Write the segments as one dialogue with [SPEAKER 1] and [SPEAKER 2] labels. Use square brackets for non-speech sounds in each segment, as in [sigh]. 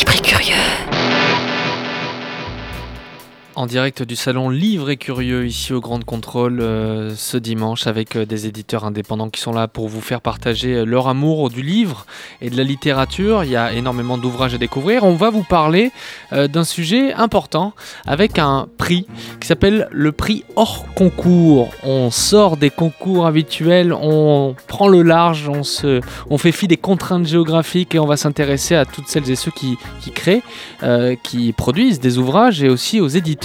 [SPEAKER 1] Et curieux.
[SPEAKER 2] En direct du salon Livre et Curieux ici au Grand Contrôle euh, ce dimanche avec euh, des éditeurs indépendants qui sont là pour vous faire partager euh, leur amour du livre et de la littérature. Il y a énormément d'ouvrages à découvrir. On va vous parler d'un sujet important avec un prix qui s'appelle le prix hors concours. On sort des concours habituels, on prend le large, on, se, on fait fi des contraintes géographiques et on va s'intéresser à toutes celles et ceux qui, qui créent, qui produisent des ouvrages et aussi aux éditeurs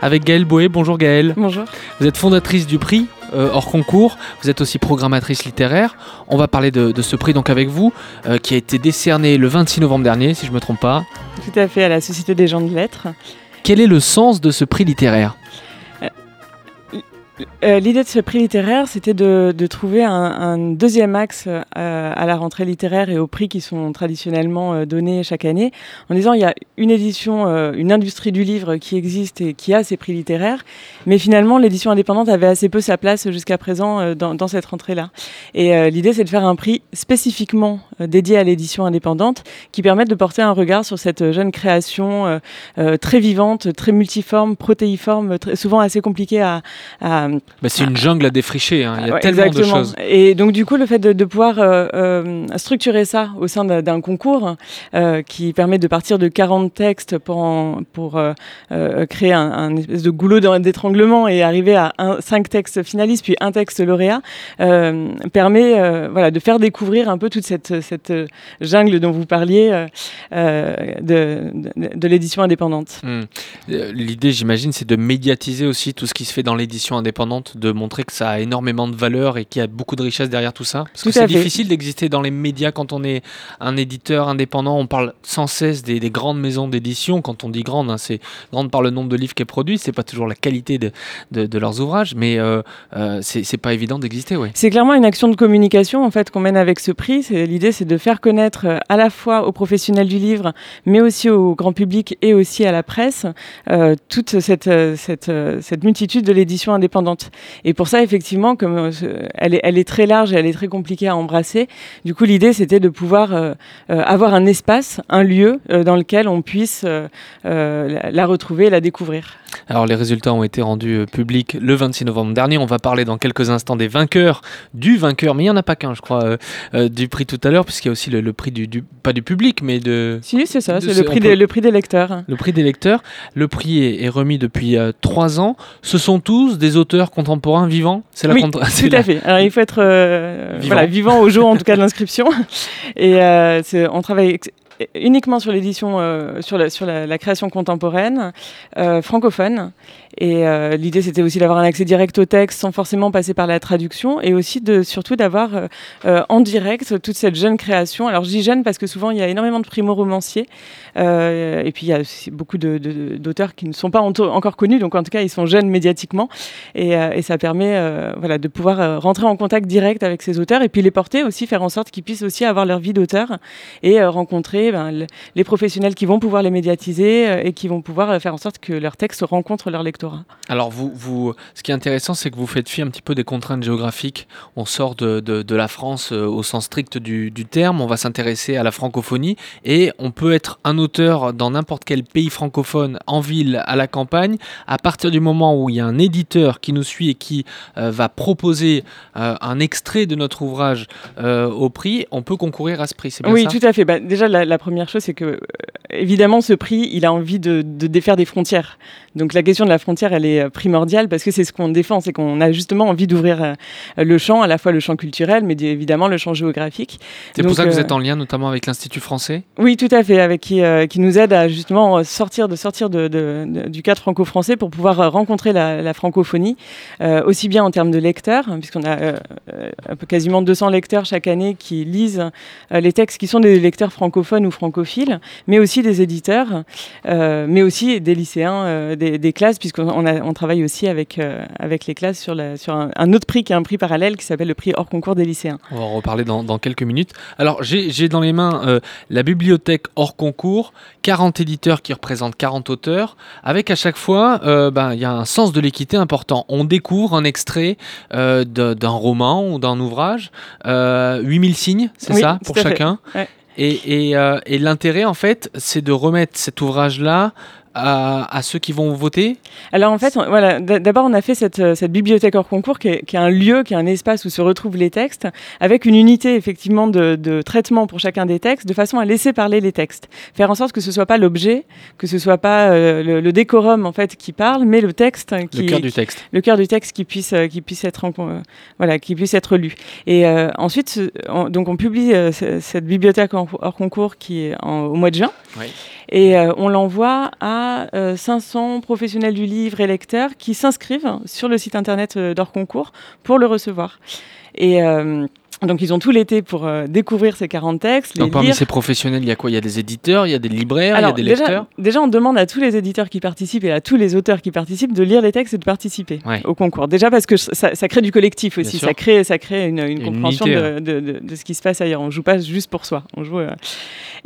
[SPEAKER 2] avec Gaëlle Boé. Bonjour Gaëlle.
[SPEAKER 3] Bonjour.
[SPEAKER 2] Vous êtes fondatrice du prix euh, hors concours, vous êtes aussi programmatrice littéraire. On va parler de, de ce prix donc avec vous, euh, qui a été décerné le 26 novembre dernier, si je ne me trompe pas.
[SPEAKER 3] Tout à fait, à la Société des gens de lettres.
[SPEAKER 2] Quel est le sens de ce prix littéraire?
[SPEAKER 3] Euh, L'idée de ce prix littéraire, c'était de, de trouver un, un deuxième axe euh, à la rentrée littéraire et aux prix qui sont traditionnellement euh, donnés chaque année, en disant il y a une édition, une industrie du livre qui existe et qui a ces prix littéraires, mais finalement l'édition indépendante avait assez peu sa place jusqu'à présent dans, dans cette rentrée-là. Et l'idée, c'est de faire un prix spécifiquement dédié à l'édition indépendante qui permette de porter un regard sur cette jeune création très vivante, très multiforme, protéiforme, très, souvent assez compliquée à, à,
[SPEAKER 2] Bah, C'est une jungle à défricher, hein. il y a
[SPEAKER 3] Ouais,
[SPEAKER 2] tellement de
[SPEAKER 3] exactement.
[SPEAKER 2] choses.
[SPEAKER 3] Et donc du coup, le fait de, de pouvoir euh, euh, structurer ça au sein d'un concours euh, qui permet de partir de 40 textes pour, en- pour euh, créer un, un espèce de goulot d'étranglement et arriver à un, 5 textes finalistes puis un texte lauréat permet voilà, de faire découvrir un peu toute cette, cette jungle dont vous parliez de, de, de l'édition indépendante.
[SPEAKER 2] Hmm. L'idée, j'imagine, c'est de médiatiser aussi tout ce qui se fait dans l'édition indépendante, de montrer que ça a énormément de valeur et qu'il y a beaucoup de richesse derrière tout ça. Parce que
[SPEAKER 3] Tout
[SPEAKER 2] c'est difficile d'exister dans les médias quand on est un éditeur indépendant. On parle sans cesse des, des grandes maisons d'édition. Quand on dit grande, hein, c'est grande par le nombre de livres qui est produit. C'est pas toujours la qualité de, de- de leurs ouvrages, mais euh, euh, c'est pas évident d'exister, ouais.
[SPEAKER 3] C'est clairement une action de communication en fait qu'on mène avec ce prix. L'idée, c'est de faire connaître euh, à la fois aux professionnels du livre, mais aussi au grand public et aussi à la presse euh, toute cette cette, euh, cette multitude de l'édition indépendante. Et pour ça, effectivement, comme euh, elle est elle est très large et elle est très compliquée à embrasser. Du coup, l'idée, c'était de pouvoir euh, euh, avoir un espace, un lieu dans lequel on puisse la, la retrouver, et la découvrir.
[SPEAKER 2] Alors les résultats ont été rendus publics le 26 novembre dernier. On va parler dans quelques instants des vainqueurs, du vainqueur, mais il n'y en a pas qu'un, je crois, euh, euh, du prix tout à l'heure, puisqu'il y a aussi le, le prix du, du- pas du public, mais de
[SPEAKER 3] Si, c'est ça, c'est
[SPEAKER 2] ce-
[SPEAKER 3] le prix
[SPEAKER 2] peut-
[SPEAKER 3] des le prix des lecteurs.
[SPEAKER 2] le prix des lecteurs. Le prix est, est remis depuis euh, trois ans. Ce sont tous des auteurs contemporains vivants. C'est la
[SPEAKER 3] Oui,
[SPEAKER 2] contra- [laughs]
[SPEAKER 3] Tout
[SPEAKER 2] c'est
[SPEAKER 3] à
[SPEAKER 2] la-
[SPEAKER 3] fait. Alors il faut être euh,
[SPEAKER 2] Vivant.
[SPEAKER 3] voilà, vivant au jour en tout cas de l'inscription. [laughs] Et euh, on travaille uniquement sur l'édition, euh, sur, la, sur la, la création contemporaine, francophone. Et euh, l'idée, c'était aussi d'avoir un accès direct au texte sans forcément passer par la traduction, et aussi de surtout d'avoir euh, euh, en direct toute cette jeune création. Alors je dis jeune parce que souvent il y a énormément de primo-romanciers, et puis il y a beaucoup d'auteurs qui ne sont pas encore connus, donc en tout cas ils sont jeunes médiatiquement, et, ça permet voilà, de pouvoir rentrer en contact direct avec ces auteurs, et puis les porter aussi, faire en sorte qu'ils puissent aussi avoir leur vie d'auteur, et rencontrer ben, le- les professionnels qui vont pouvoir les médiatiser, et qui vont pouvoir faire en sorte que leurs textes rencontrent leur
[SPEAKER 2] Alors, vous, vous, ce qui est intéressant, c'est que vous faites fi un petit peu des contraintes géographiques. On sort de, de, de la France euh, au sens strict du, du terme. On va s'intéresser à la francophonie. Et on peut être un auteur dans n'importe quel pays francophone, en ville, à la campagne. À partir du moment où il y a un éditeur qui nous suit et qui euh, va proposer euh, un extrait de notre ouvrage euh, au prix, on peut concourir à ce prix. C'est bien
[SPEAKER 3] Oui,
[SPEAKER 2] ça?
[SPEAKER 3] tout à fait. Bah, déjà, la, la première chose, c'est que, évidemment, ce prix, il a envie de, de défaire des frontières. Donc, la question de la frontière, elle est euh, primordiale parce que c'est ce qu'on défend, c'est qu'on a justement envie d'ouvrir euh, le champ, à la fois le champ culturel, mais évidemment le champ géographique.
[SPEAKER 2] C'est pour ça que vous
[SPEAKER 3] euh,
[SPEAKER 2] êtes en lien notamment avec l'Institut français?
[SPEAKER 3] Oui, tout à fait, avec qui, qui nous aide à justement sortir de sortir de, de- de- du cadre franco-français pour pouvoir rencontrer la, la francophonie, euh, aussi bien en termes de lecteurs, hein, puisqu'on a euh, quasiment 200 lecteurs chaque année qui lisent euh, les textes qui sont des lecteurs francophones ou francophiles, mais aussi des éditeurs, mais aussi des lycéens, des, des classes, puisqu'on on a- on travaille aussi avec, euh, avec les classes sur, la, sur un, un autre prix qui est un prix parallèle qui s'appelle le prix hors concours des lycéens.
[SPEAKER 2] On va en reparler dans, dans quelques minutes. Alors, j'ai dans les mains euh, la bibliothèque hors concours, 40 éditeurs qui représentent 40 auteurs, avec à chaque fois, euh, ben, il y a un sens de l'équité important. On découvre un extrait d'un roman ou d'un ouvrage, euh, 8000 signes, c'est
[SPEAKER 3] Oui,
[SPEAKER 2] ça, pour chacun?
[SPEAKER 3] Ouais.
[SPEAKER 2] Et, et l'intérêt, en fait, c'est de remettre cet ouvrage-là à, ceux qui vont voter?
[SPEAKER 3] Alors en fait, voilà, d'abord on a fait cette, euh, cette bibliothèque hors concours qui est, un lieu, qui est un espace où se retrouvent les textes, avec une unité effectivement de, traitement pour chacun des textes, de façon à laisser parler les textes, faire en sorte que ce soit pas l'objet, que ce soit pas euh, le, décorum en fait qui parle, mais le texte qui
[SPEAKER 2] le cœur du texte,
[SPEAKER 3] le cœur du texte qui puisse euh, qui puisse être voilà qui puisse être lu. Et ensuite, donc on publie cette bibliothèque hors, concours qui est au mois de juin. Oui. Et euh, on l'envoie à 500 euh, professionnels du livre et lecteurs qui s'inscrivent sur le site internet euh, d'Orconcours pour le recevoir. Et donc ils ont tout l'été pour euh, découvrir ces 40 textes.
[SPEAKER 2] Donc parmi ces professionnels, il y a quoi? Il y a des éditeurs, il y a des libraires, il y a des lecteurs?
[SPEAKER 3] Déjà, on demande à tous les éditeurs qui participent et à tous les auteurs qui participent de lire les textes et de participer au concours. Déjà parce que ça, crée du collectif aussi, ça crée, ça crée une, compréhension de, de, ce qui se passe ailleurs. On joue pas juste pour soi, on joue... Euh,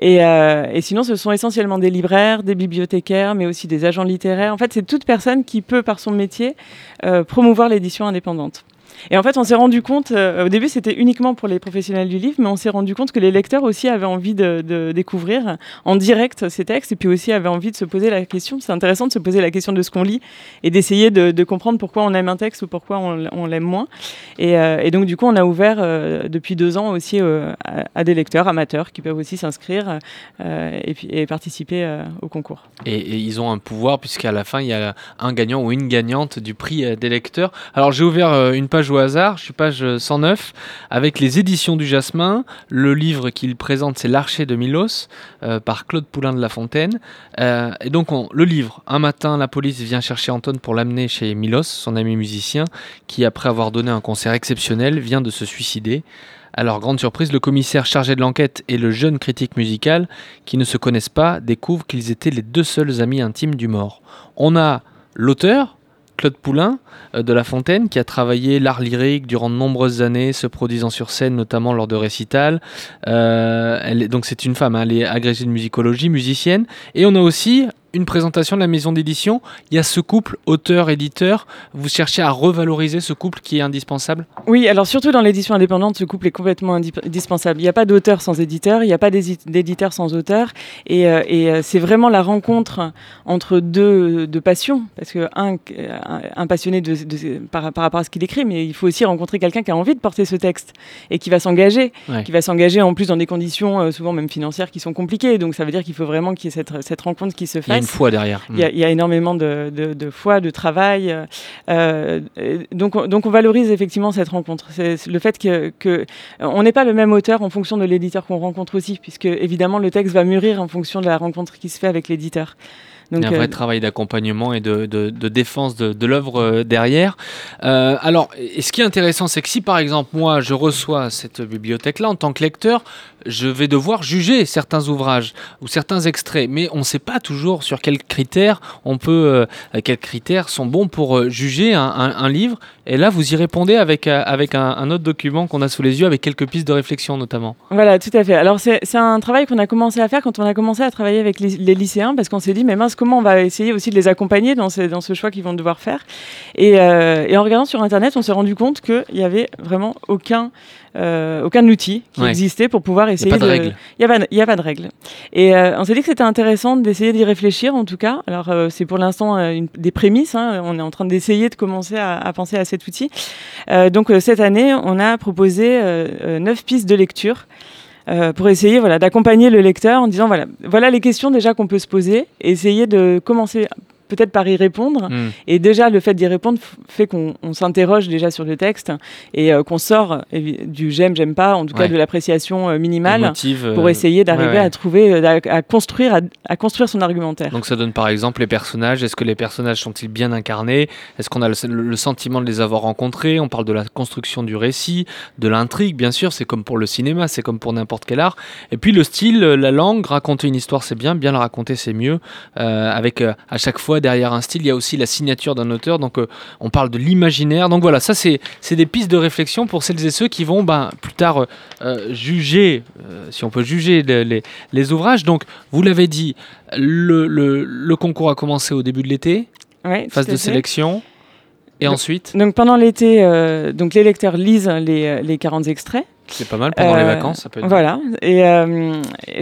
[SPEAKER 3] et, euh, et, sinon, ce sont essentiellement des libraires, des bibliothécaires, mais aussi des agents littéraires. En fait, c'est toute personne qui peut, par son métier, promouvoir l'édition indépendante. Et en fait, on s'est rendu compte, euh, au début, c'était uniquement pour les professionnels du livre, mais on s'est rendu compte que les lecteurs aussi avaient envie de, découvrir en direct ces textes, et puis aussi avaient envie de se poser la question. C'est intéressant de se poser la question de ce qu'on lit et d'essayer de, comprendre pourquoi on aime un texte ou pourquoi on, l'aime moins. Euh, et, donc, du coup, on a ouvert euh, depuis deux ans aussi à, des lecteurs amateurs qui peuvent aussi s'inscrire et, participer au concours.
[SPEAKER 2] Et, et, ils ont un pouvoir, puisqu'à la fin, il y a un gagnant ou une gagnante du prix des lecteurs. Alors, j'ai ouvert une page au hasard, je suis page 109, avec les éditions du Jasmin. Le livre qu'il présente, c'est L'Archer de Milos, euh, par Claude Poulain de La Fontaine. Euh, et donc, le livre, un matin, la police vient chercher Anton pour l'amener chez Milos, son ami musicien, qui, après avoir donné un concert exceptionnel, vient de se suicider. Alors, grande surprise, le commissaire chargé de l'enquête et le jeune critique musical, qui ne se connaissent pas, découvrent qu'ils étaient les deux seuls amis intimes du mort. On a l'auteur, Claude Poulain euh, de La Fontaine, qui a travaillé l'art lyrique durant de nombreuses années, se produisant sur scène, notamment lors de récitals. Euh, donc c'est une femme, hein, elle est agrégée de musicologie, musicienne. Et on a aussi une présentation de la maison d'édition, il y a ce couple auteur-éditeur. Vous cherchez à revaloriser ce couple qui est indispensable?
[SPEAKER 3] Oui, alors surtout dans l'édition indépendante, ce couple est complètement indispensable. Il n'y a pas d'auteur sans éditeur, il n'y a pas d'éditeur sans auteur. Et, euh, euh, c'est vraiment la rencontre entre deux, passions. Parce que un, un passionné de, par, rapport à ce qu'il écrit, mais il faut aussi rencontrer quelqu'un qui a envie de porter ce texte et qui va s'engager. Qui va s'engager en plus dans des conditions, euh, souvent même financières, qui sont compliquées. Donc ça veut dire qu'il faut vraiment qu'il y ait cette, cette rencontre qui se fasse
[SPEAKER 2] une foi derrière.
[SPEAKER 3] Il y, a, énormément de, de, foi, de travail. Euh, donc, on, donc on valorise effectivement cette rencontre. C'est le fait que, que on n'est pas le même auteur en fonction de l'éditeur qu'on rencontre aussi, puisque évidemment le texte va mûrir en fonction de la rencontre qui se fait avec l'éditeur.
[SPEAKER 2] Donc, il y a un vrai euh, travail d'accompagnement et de, de, de, défense de, de l'œuvre euh, derrière. Euh, alors, et ce qui est intéressant, c'est que si par exemple moi je reçois cette bibliothèque-là en tant que lecteur, je vais devoir juger certains ouvrages ou certains extraits, mais on ne sait pas toujours sur quels critères on peut, euh, quels critères sont bons pour euh, juger un, un, livre. Et là, vous y répondez avec, euh, avec un, un, autre document qu'on a sous les yeux, avec quelques pistes de réflexion notamment.
[SPEAKER 3] Voilà, tout à fait. Alors c'est un travail qu'on a commencé à faire quand on a commencé à travailler avec les, les lycéens, parce qu'on s'est dit, mais mince, comment on va essayer aussi de les accompagner dans, ce choix qu'ils vont devoir faire. Et, et en regardant sur Internet, on s'est rendu compte qu'il n'y avait vraiment aucun euh, aucun outil qui existait pour pouvoir essayer.
[SPEAKER 2] Il n'y a pas de, règles.
[SPEAKER 3] Il n'y a, pas de règles. Et euh, on s'est dit que c'était intéressant d'essayer d'y réfléchir en tout cas. Alors euh, c'est pour l'instant des prémices. Hein. On est en train d'essayer de commencer à, penser à cet outil. donc cette année, on a proposé neuf pistes de lecture. Pour essayer voilà, d'accompagner le lecteur en disant voilà, voilà les questions déjà qu'on peut se poser, et essayer de commencer peut-être par y répondre. Hmm. Et déjà, le fait d'y répondre fait qu'on s'interroge déjà sur le texte et euh, qu'on sort du j'aime, j'aime pas, en tout cas de l'appréciation euh, minimale, pour euh, essayer d'arriver à trouver, à, construire, à, construire son argumentaire.
[SPEAKER 2] Donc ça donne par exemple les personnages. Est-ce que les personnages sont-ils bien incarnés? Est-ce qu'on a le, sentiment de les avoir rencontrés? On parle de la construction du récit, de l'intrigue, bien sûr. C'est comme pour le cinéma, c'est comme pour n'importe quel art. Et puis le style, la langue, raconter une histoire, c'est bien. Bien la raconter, c'est mieux. avec à chaque fois derrière un style, il y a aussi la signature d'un auteur. Donc, euh, on parle de l'imaginaire. Donc voilà, ça, c'est des pistes de réflexion pour celles et ceux qui vont ben, plus tard euh, euh, juger, si on peut juger les, les, ouvrages. Donc, vous l'avez dit, le, le, concours a commencé au début de l'été, phase de sélection. Et ensuite
[SPEAKER 3] Donc pendant l'été, donc les lecteurs lisent les, les 40 extraits
[SPEAKER 2] C'est pas mal pendant les vacances, ça peut être.
[SPEAKER 3] Voilà, et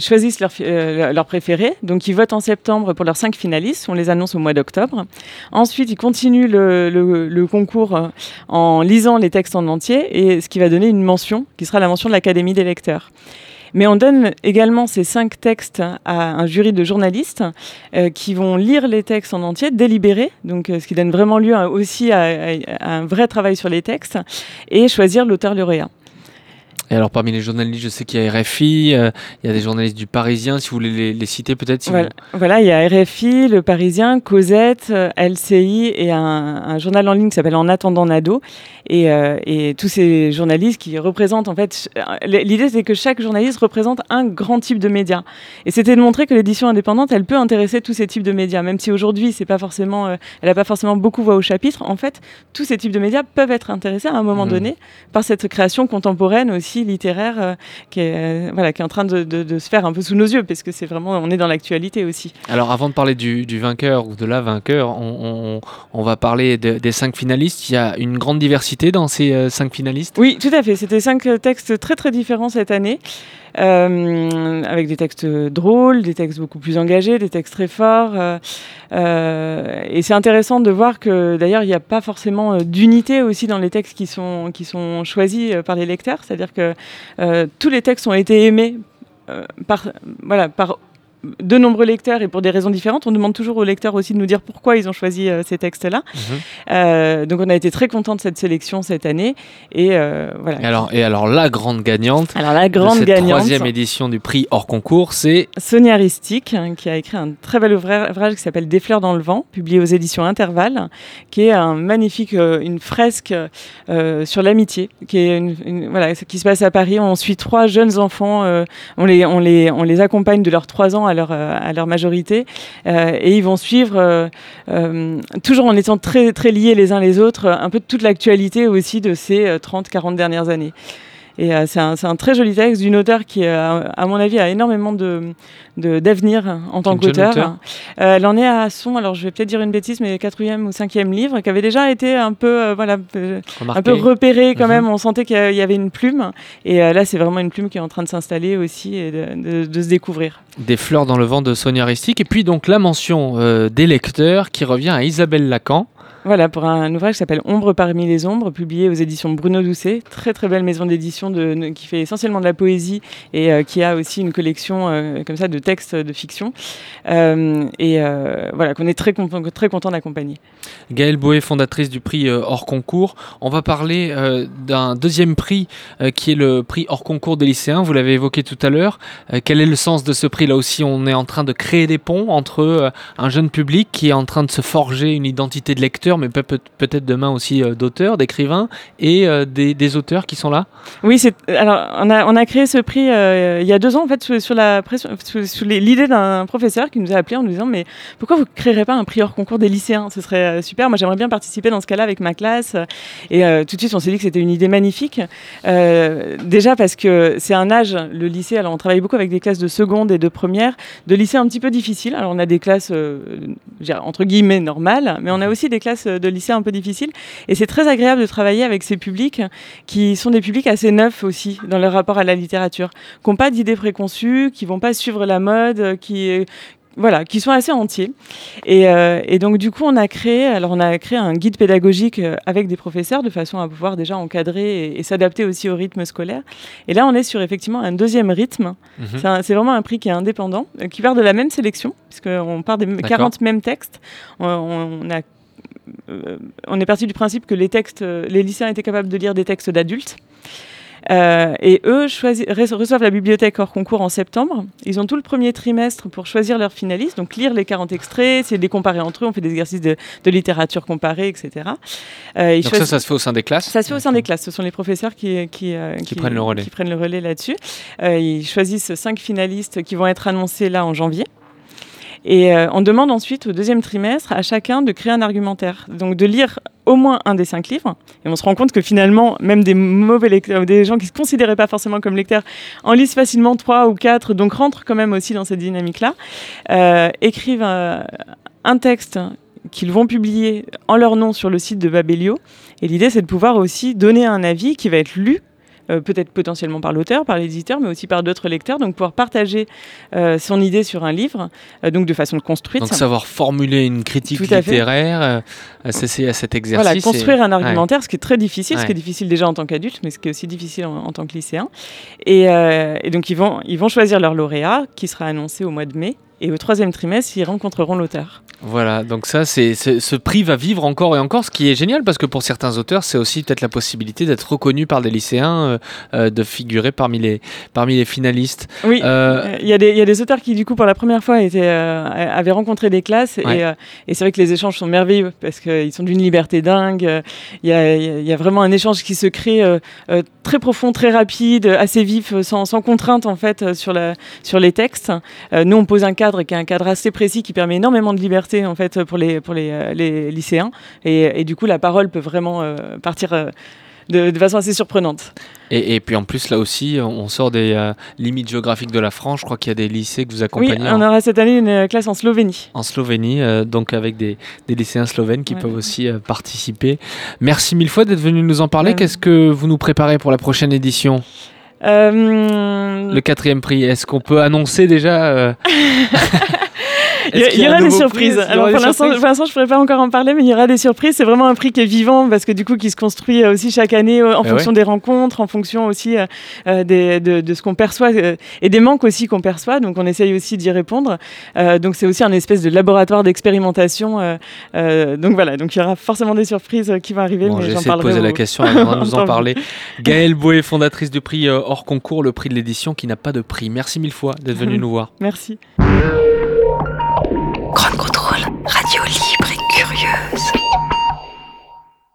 [SPEAKER 3] choisissent leur, leur préféré. Donc ils votent en septembre pour leurs cinq finalistes, on les annonce au mois d'octobre. Ensuite, ils continuent le, le, concours en lisant les textes en entier, et ce qui va donner une mention, qui sera la mention de l'Académie des lecteurs. Mais on donne également ces cinq textes à un jury de journalistes euh, qui vont lire les textes en entier, délibérer, donc euh, ce qui donne vraiment lieu aussi à, un vrai travail sur les textes, et choisir l'auteur lauréat.
[SPEAKER 2] Et alors, parmi les journalistes, je sais qu'il y a RFI, euh, il y a des journalistes du Parisien, si vous voulez les, citer peut-être.
[SPEAKER 3] voilà. il y a RFI, Le Parisien, Cosette, euh, LCI et un, journal en ligne qui s'appelle En attendant Nado. Et, euh, et, tous ces journalistes qui représentent, en fait, l'idée c'est que chaque journaliste représente un grand type de média. Et c'était de montrer que l'édition indépendante, elle peut intéresser tous ces types de médias, même si aujourd'hui, c'est pas forcément, elle n'a pas forcément beaucoup voix au chapitre. En fait, tous ces types de médias peuvent être intéressés à un moment mmh. donné par cette création contemporaine aussi littéraire euh, qui, est, euh, voilà, qui est en train de, de, se faire un peu sous nos yeux, parce que c'est vraiment, on est dans l'actualité aussi.
[SPEAKER 2] Alors avant de parler du, du, vainqueur ou de la vainqueur, on, on, va parler des cinq finalistes. Il y a une grande diversité dans ces euh, cinq finalistes
[SPEAKER 3] Oui, tout à fait. C'était cinq textes très très différents cette année. Euh, avec des textes drôles, des textes beaucoup plus engagés, des textes très forts. Euh, euh, et c'est intéressant de voir que d'ailleurs il n'y a pas forcément d'unité aussi dans les textes qui sont, qui sont choisis par les lecteurs, c'est-à-dire que tous les textes ont été aimés par, voilà, par de nombreux lecteurs et pour des raisons différentes. On demande toujours aux lecteurs aussi de nous dire pourquoi ils ont choisi euh, ces textes-là. Mhm. Euh, donc on a été très content de cette sélection cette année. Et, euh, voilà.
[SPEAKER 2] Et alors, et alors la grande gagnante
[SPEAKER 3] alors, la grande
[SPEAKER 2] de cette
[SPEAKER 3] gagnante,
[SPEAKER 2] troisième édition du prix hors concours, c'est
[SPEAKER 3] Sonia Ristic, hein, qui a écrit un très bel ouvrage qui s'appelle Des fleurs dans le vent, publié aux éditions Intervalle, qui est un magnifique, une fresque sur l'amitié, qui, est une, voilà, qui se passe à Paris. On suit trois jeunes enfants, on, les, on, les, on les accompagne de leurs trois ans à leur, euh, à leur majorité. Euh, et ils vont suivre, euh, toujours en étant très, très liés les uns les autres, un peu toute l'actualité aussi de ces 30-40 dernières années. Et euh, c'est un, un, très joli texte d'une auteure qui, euh, à mon avis, a énormément d'avenir de, d'avenir en tant qu'auteur. Euh, elle en est à son, alors je vais peut-être dire une bêtise, mais quatrième ou cinquième livre, qui avait déjà été un peu, voilà, un peu repéré quand mhm. même. On sentait qu'il y avait une plume. Et là, c'est vraiment une plume qui est en train de s'installer aussi et de, de, se découvrir.
[SPEAKER 2] Des fleurs dans le vent de Sonia Ristic. Et puis donc la mention des lecteurs qui revient à Isabelle Lacan.
[SPEAKER 3] Voilà, pour un, ouvrage qui s'appelle Ombre parmi les ombres, publié aux éditions Bruno Doucet. Très très belle maison d'édition qui fait essentiellement de la poésie et euh, qui a aussi une collection euh, comme ça de textes de fiction. Euh, et voilà, qu'on est très, très content d'accompagner.
[SPEAKER 2] Gaëlle Boé, fondatrice du prix hors concours. On va parler d'un deuxième prix qui est le prix hors concours des lycéens. Vous l'avez évoqué tout à l'heure. quel est le sens de ce prix Là aussi, on est en train de créer des ponts entre un jeune public qui est en train de se forger une identité de lecteur mais peut-être demain aussi euh, d'auteurs, d'écrivains et euh, des, auteurs qui sont là?
[SPEAKER 3] Oui, alors on a, on a créé ce prix euh, il y a deux ans en fait sur, la sous, l'idée d'un professeur qui nous a appelé en nous disant mais pourquoi vous ne créerez pas un prix hors concours des lycéens? Ce serait super. Moi j'aimerais bien participer dans ce cas-là avec ma classe. Et tout de suite on s'est dit que c'était une idée magnifique. déjà parce que c'est un âge, le lycée. Alors on travaille beaucoup avec des classes de seconde et de première, de lycée un petit peu difficile. Alors on a des classes entre guillemets normales, mais on a aussi des classes de lycée un peu difficile. Et c'est très agréable de travailler avec ces publics qui sont des publics assez neufs aussi dans leur rapport à la littérature, qui n'ont pas d'idées préconçues, qui vont pas suivre la mode, qui, voilà, qui sont assez entiers. Euh, et, donc du coup, on a créé, alors on a créé un guide pédagogique euh, avec des professeurs de façon à pouvoir déjà encadrer et, s'adapter aussi au rythme scolaire. Et là, on est sur effectivement un deuxième rythme. Mhm. C'est vraiment un prix qui est indépendant, euh, qui part de la même sélection, puisqu'on part des 40 mêmes textes. on a euh, on est parti du principe que les textes, euh, les lycéens étaient capables de lire des textes d'adultes. Euh, et eux reçoivent la bibliothèque hors concours en septembre. Ils ont tout le premier trimestre pour choisir leurs finalistes, donc lire les 40 extraits, essayer de les comparer entre eux. On fait des exercices de, littérature comparée, etc.
[SPEAKER 2] donc ça, ça se fait au sein des classes
[SPEAKER 3] Ça se fait au sein des classes. Ce sont les professeurs qui,
[SPEAKER 2] qui, prennent le relais,
[SPEAKER 3] qui prennent le relais là-dessus. ils choisissent cinq finalistes qui vont être annoncés là en janvier. Et euh, on demande ensuite au deuxième trimestre à chacun de créer un argumentaire, donc de lire au moins un des cinq livres. Et on se rend compte que finalement, même des mauvais lecteurs, des gens qui ne se considéraient pas forcément comme lecteurs, en lisent facilement trois ou quatre, donc rentrent quand même aussi dans cette dynamique-là, euh, écrivent un, un texte qu'ils vont publier en leur nom sur le site de Babelio. Et l'idée, c'est de pouvoir aussi donner un avis qui va être lu peut-être potentiellement par l'auteur, par l'éditeur, mais aussi par d'autres lecteurs. Donc pouvoir partager son idée sur un livre, donc de façon construite.
[SPEAKER 2] Donc savoir formuler une critique littéraire, c'est à cet exercice.
[SPEAKER 3] Voilà, construire un argumentaire, ce qui est très difficile, ce qui est difficile déjà en tant qu'adulte, mais ce qui est aussi difficile en, tant que lycéen. Et, et, donc ils vont, ils vont choisir leur lauréat, qui sera annoncé au mois de mai. Et au troisième trimestre, ils rencontreront l'auteur.
[SPEAKER 2] Voilà, donc ça, c'est ce prix va vivre encore et encore, ce qui est génial parce que pour certains auteurs, c'est aussi peut-être la possibilité d'être reconnu par des lycéens, euh, euh, de figurer parmi les, parmi les finalistes.
[SPEAKER 3] Oui, euh, il y, a des, y a des auteurs qui, du coup, pour la première fois, étaient, avaient rencontré des classes et, et c'est vrai que les échanges sont merveilleux parce qu'ils sont d'une liberté dingue. Il y a, y a, vraiment un échange qui se crée très profond, très rapide, assez vif, sans, sans contrainte en fait sur, la, sur les textes. nous, on pose un cadre qui est un cadre assez précis qui permet énormément de liberté en fait pour les, pour les, euh, les lycéens. Et, et, du coup, la parole peut vraiment euh, partir euh, de, de, façon assez surprenante.
[SPEAKER 2] Et, et, puis en plus, là aussi, on sort des limites géographiques de la France. Je crois qu'il y a des lycées que vous accompagnez.
[SPEAKER 3] Oui, on aura cette année une classe en Slovénie.
[SPEAKER 2] En Slovénie, donc avec des, des, lycéens slovènes qui peuvent aussi participer. Merci mille fois d'être venu nous en parler. Qu'est-ce que vous nous préparez pour la prochaine édition? Le quatrième prix, est-ce qu'on peut annoncer déjà [laughs]
[SPEAKER 3] il y, aura des surprises. Alors pour l'instant, je ne pourrais pas encore en parler, mais il y aura des surprises. C'est vraiment un prix qui est vivant parce que du coup, qui se construit euh, aussi chaque année euh, en eh fonction des rencontres, en fonction aussi euh, des, de, de, ce qu'on perçoit et des manques aussi qu'on perçoit. Donc on essaye aussi d'y répondre. donc c'est aussi un espèce de laboratoire d'expérimentation. donc voilà, donc il y aura forcément des surprises qui vont arriver.
[SPEAKER 2] Bon, J'essaie de poser la question avant de nous [laughs] en parler. Gaëlle Boé, fondatrice du prix hors concours, le prix de l'édition qui n'a pas de prix. Merci mille fois d'être venue [laughs] nous voir.
[SPEAKER 3] Merci.
[SPEAKER 1] Grand contrôle, radio libre.